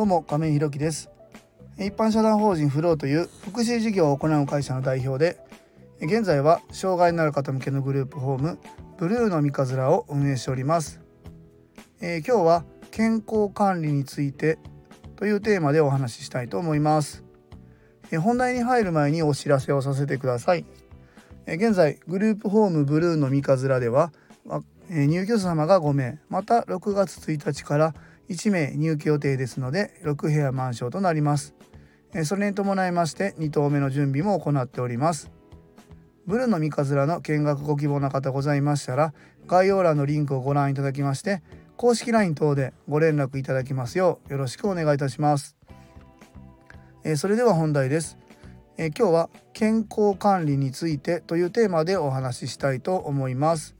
どうも亀井ひろきです。一般社団法人フローという福祉事業を行う会社の代表で現在は障害のある方向けのグループホームブルーの三日面を運営しております、えー、今日は健康管理についてというテーマでお話ししたいと思います、えー、本題に入る前にお知らせをさせてください、えー、現在グループホームブルーの三日面では入居者様が5名また6月1日から1名入居予定ですので6部屋満床となります。それに伴いまして2棟目の準備も行っております。ブルの三日面の見学ご希望の方ございましたら概要欄のリンクをご覧いただきまして公式 LINE 等でご連絡いただきますようよろしくお願いいたします。それでは本題です。今日は健康管理についてというテーマでお話ししたいと思います。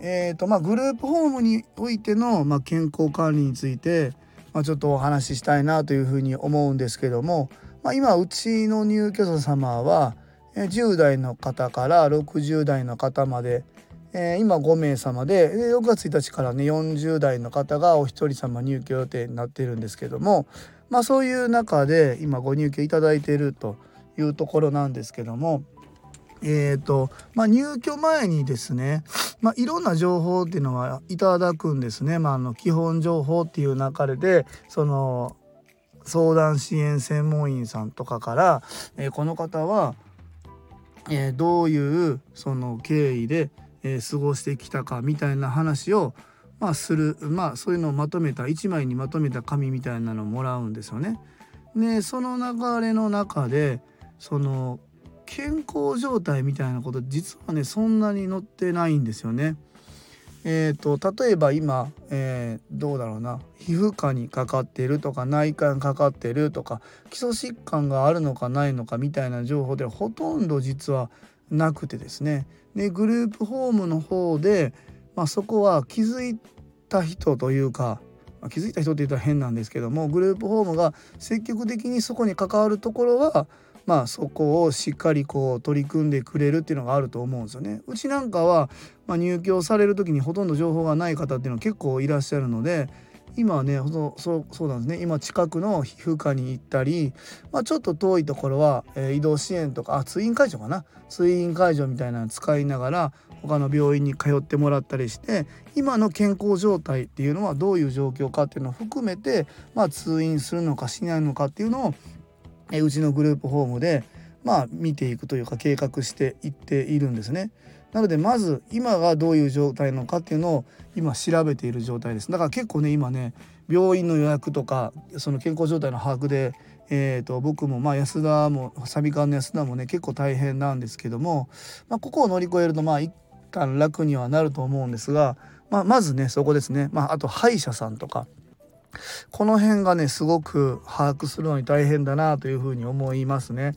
えーとまあ、グループホームにおいての、まあ、健康管理について、まあ、ちょっとお話ししたいなというふうに思うんですけども、まあ、今うちの入居者様は10代の方から60代の方まで、えー、今5名様で6月1日からね40代の方がお一人様入居予定になってるんですけども、まあ、そういう中で今ご入居いただいているというところなんですけども。えーとまあ、入居前にですね、まあ、いろんな情報っていうのはいただくんですね、まあ、あの基本情報っていう流れでその相談支援専門員さんとかから、えー、この方は、えー、どういうその経緯で、えー、過ごしてきたかみたいな話を、まあ、する、まあ、そういうのをまとめた1枚にまとめた紙みたいなのをもらうんですよね。でその流れの中でその健康状態みたいなこと実はねそんなに載ってないんですよね。えーと、例えば今、えー、どうだろうな皮膚科にかかってるとか内科にかかってるとか基礎疾患があるのかないのかみたいな情報でほとんど実はなくてですねでグループホームの方で、まあ、そこは気づいた人というか気づいた人って言ったら変なんですけどもグループホームが積極的にそこに関わるところはまあそこをしっかりこう取り組んでくれるっていうのがあると思うんですよね。うちなんかは、まあ、入居される時にほとんど情報がない方っていうのは結構いらっしゃるので今はねそうそうなんですね今近くの皮膚科に行ったり、まあ、ちょっと遠いところは、えー、移動支援とかあ通院会場かな通院会場みたいなの使いながら他の病院に通ってもらったりして今の健康状態っていうのはどういう状況かっていうのを含めて、まあ、通院するのかしないのかっていうのをえうちのグループホームでまあ見ていくというか計画していっているんですね。なのでまず今がどういう状態なのかっていうのを今調べている状態です。だから結構ね今ね病院の予約とかその健康状態の把握で、えーと、僕もまあ安田もサビカンの安田もね結構大変なんですけども、まあ、ここを乗り越えるとまあ一旦楽にはなると思うんですが、まあ、まずねそこですね、まあ、あと歯医者さんとかこの辺がねすごく把握するのに大変だなというふうに思いますね。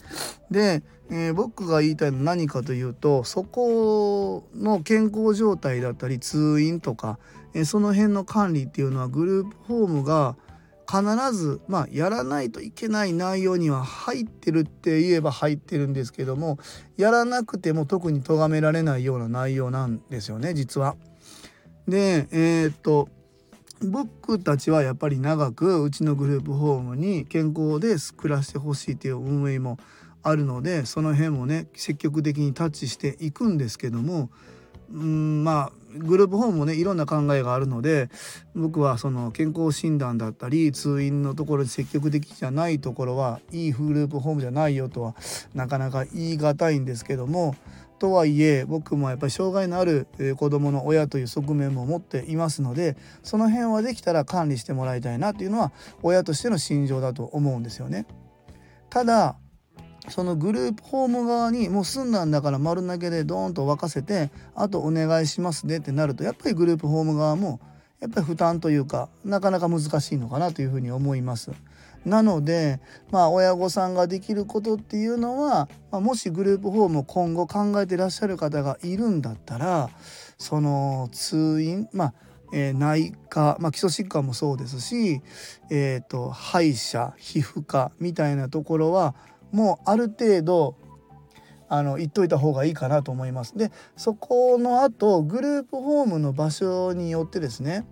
で、えー、僕が言いたいのは何かというとそこの健康状態だったり通院とか、えー、その辺の管理っていうのはグループホームが必ず、まあ、やらないといけない内容には入ってるって言えば入ってるんですけどもやらなくても特に咎められないような内容なんですよね実は。でえー、っと僕たちはやっぱり長くうちのグループホームに健康で暮らしてほしいという運営もあるのでその辺もね積極的にタッチしていくんですけどもうんまあグループホームもねいろんな考えがあるので僕はその健康診断だったり通院のところで積極的じゃないところはいいグループホームじゃないよとはなかなか言い難いんですけどもとはいえ僕もやっぱり障害のある子どもの親という側面も持っていますのでその辺はできたら管理してもらいたいなっていうのは親としての心情だと思うんですよね。ただそのグループホーム側にもう済んだんだから丸投げでドーンと沸かせてあとお願いしますねってなるとやっぱりグループホーム側もやっぱり負担というかなかなか難しいのかなというふうに思います。なのでまあ親御さんができることっていうのは、まあ、もしグループホームを今後考えてらっしゃる方がいるんだったらその通院まあえー、内科、まあ、基礎疾患もそうですし、えーと、歯医者皮膚科みたいなところはもうある程度あの言っといた方がいいかなと思います。でそこの後グループホームの場所によってですね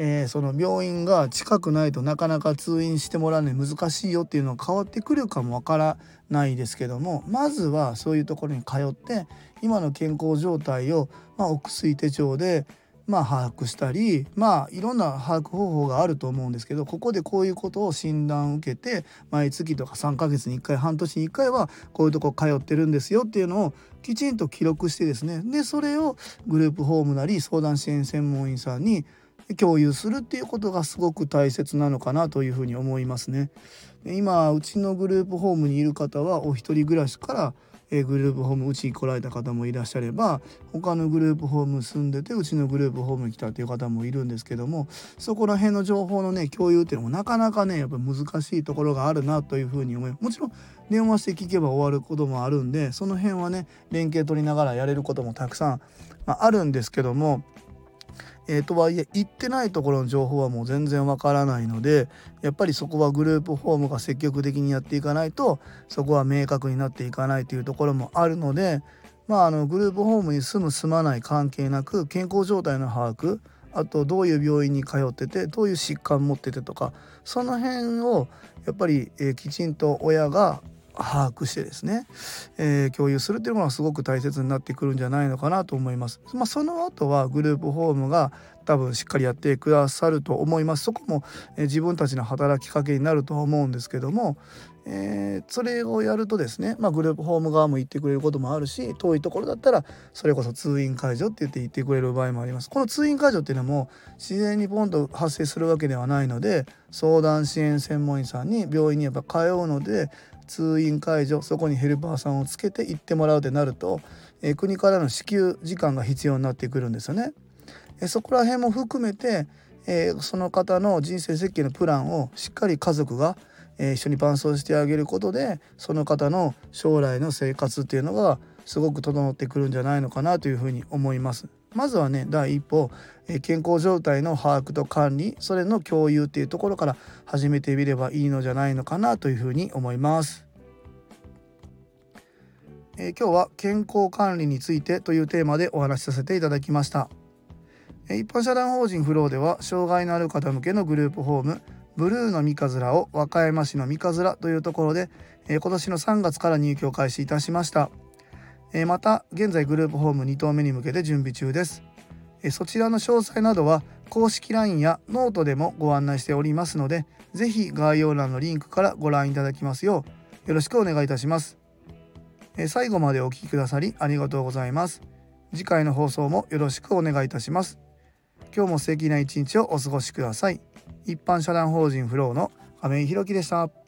えー、その病院が近くないとなかなか通院してもらうのに難しいよっていうのは変わってくるかもわからないですけどもまずはそういうところに通って今の健康状態を、まあ、お薬手帳でまあ、把握したりまあいろんな把握方法があると思うんですけどここでこういうことを診断を受けて毎月とか3ヶ月に1回半年に1回はこういうとこ通ってるんですよっていうのをきちんと記録してですね。でそれをグループホームなり相談支援専門員さんに共有するっていうことがすごく大切なのかなというふうに思いますね。今うちのグループホームにいる方はお一人暮らしからグループホームうちに来られた方もいらっしゃれば他のグループホーム住んでてうちのグループホームに来たっていう方もいるんですけどもそこら辺の情報のね共有っていうのもなかなかねやっぱ難しいところがあるなというふうに思いますもちろん電話して聞けば終わることもあるんでその辺はね連携取りながらやれることもたくさん、あるんですけどもえー、とはいえ行ってないところの情報はもう全然わからないのでやっぱりそこはグループホームが積極的にやっていかないとそこは明確になっていかないというところもあるので、まあ、あのグループホームに住む住まない関係なく健康状態の把握あとどういう病院に通っててどういう疾患持っててとかその辺をやっぱり、えー、きちんと親が把握してですね、えー、共有するっていうのがすごく大切になってくるんじゃないのかなと思います。まあ、その後はグループホームが多分しっかりやってくださると思います。そこも、えー、自分たちの働きかけになると思うんですけども、えー、それをやるとですね、まあ、グループホーム側も行ってくれることもあるし遠いところだったらそれこそ通院解除って言って行ってくれる場合もあります。この通院解除っていうのも自然にポンと発生するわけではないので相談支援専門員さんに病院にやっぱ通うので通院解除そこにヘルパーさんをつけて行ってもらうってなると、え、国からの支給時間が必要になってくるんですよね。え、そこら辺も含めて、え、その方の人生設計のプランをしっかり家族が、え一緒に伴走してあげることでその方の将来の生活っていうのがすごく整ってくるんじゃないのかなというふうに思います。まずはね第一歩、健康状態の把握と管理それの共有っていうところから始めてみればいいのじゃないのかなというふうに思います。え今日は健康管理についてというテーマでお話しさせていただきました。一般社団法人フローでは障害のある方向けのグループホームブルーの三日面を和歌山市の三日面というところで今年の3月から入居開始いたしました。えまた現在グループホーム2棟目に向けて準備中です、えそちらの詳細などは公式 LINE やノートでもご案内しておりますので是非概要欄のリンクからご覧いただきますようよろしくお願いいたします、え最後までお聴きくださりありがとうございます。次回の放送もよろしくお願いいたします。今日も素敵な一日をお過ごしください。一般社団法人フローの亀井弘樹でした。